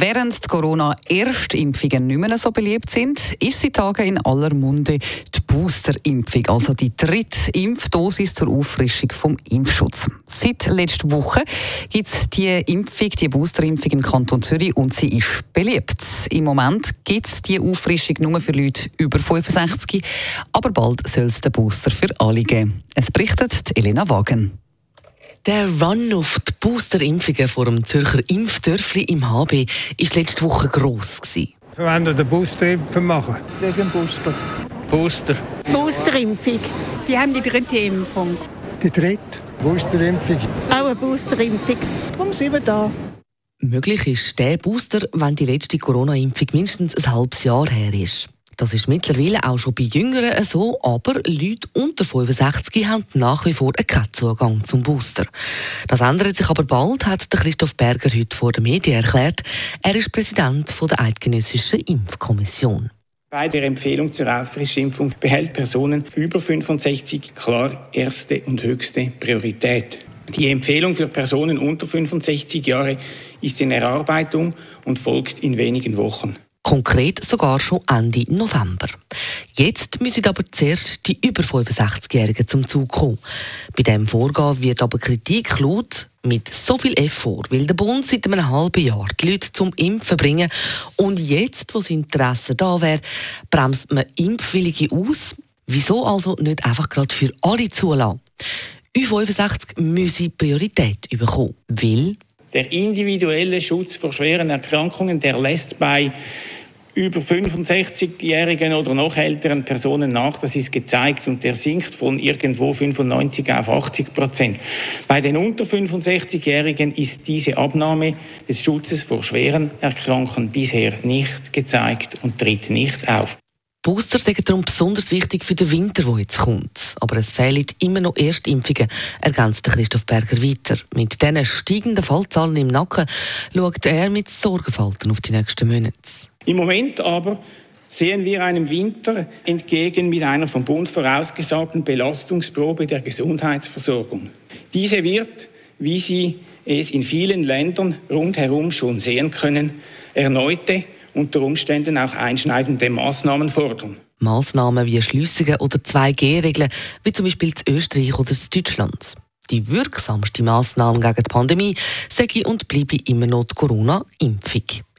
Während die Corona-Erstimpfungen nicht mehr so beliebt sind, ist seit Tagen in aller Munde die Boosterimpfung, also die dritte Impfdosis zur Auffrischung vom Impfschutz. Seit letzter Woche gibt es die Impfung, die Boosterimpfung im Kanton Zürich und sie ist beliebt. Im Moment gibt es die Auffrischung nur für Leute über 65, aber bald soll es den Booster für alle geben. Es berichtet Elena Wagen. Der Run auf die Boosterimpfungen vor dem Zürcher Impfdörfli im HB war letzte Woche gross. Gewesen. Wenn wir den Boosterimpfung machen? Wegen Booster. Booster. Boosterimpfung. Wir haben die dritte Impfung. Die dritte Boosterimpfung. Auch eine Boosterimpfung. Darum sind wir da. Möglich ist der Booster, wenn die letzte Corona-Impfung mindestens ein halbes Jahr her ist. Das ist mittlerweile auch schon bei Jüngeren so, aber Leute unter 65 haben nach wie vor keinen Zugang zum Booster. Das ändert sich aber bald, hat Christoph Berger heute vor den Medien erklärt. Er ist Präsident der Eidgenössischen Impfkommission. Bei der Empfehlung zur Auffrischimpfung behält Personen über 65 klar erste und höchste Priorität. Die Empfehlung für Personen unter 65 Jahre ist in Erarbeitung und folgt in wenigen Wochen konkret sogar schon Ende November. Jetzt müssen aber zuerst die über 65-Jährigen zum Zug kommen. Bei diesem Vorgehen wird aber Kritik laut, mit so viel Effort will der Bund seit einem halben Jahr die Leute zum Impfen bringen. Und jetzt, wo das Interesse da wäre, bremst man Impfwillige aus. Wieso also nicht einfach gerade für alle zulassen? U65 müsse Priorität bekommen, weil der individuelle Schutz vor schweren Erkrankungen, der lässt bei über 65-jährigen oder noch älteren Personen nach. Das ist gezeigt und der sinkt von irgendwo 95 auf 80 Prozent. Bei den unter 65-jährigen ist diese Abnahme des Schutzes vor schweren Erkrankungen bisher nicht gezeigt und tritt nicht auf. Booster sind darum besonders wichtig für den Winter, der jetzt kommt. Aber es fehlen immer noch Erstimpfungen, ergänzt Christoph Berger weiter. Mit diesen steigenden Fallzahlen im Nacken schaut er mit Sorgenfalten auf die nächsten Monate. Im Moment aber sehen wir einem Winter entgegen mit einer vom Bund vorausgesagten Belastungsprobe der Gesundheitsversorgung. Diese wird, wie Sie es in vielen Ländern rundherum schon sehen können, erneute, unter Umständen auch einschneidende Maßnahmen fordern. Maßnahmen wie Schliessungen oder 2G-Regeln, wie zum Beispiel in Österreich oder in Deutschland. Die wirksamste Maßnahme gegen die Pandemie sei und bleibe immer noch die Corona-Impfung.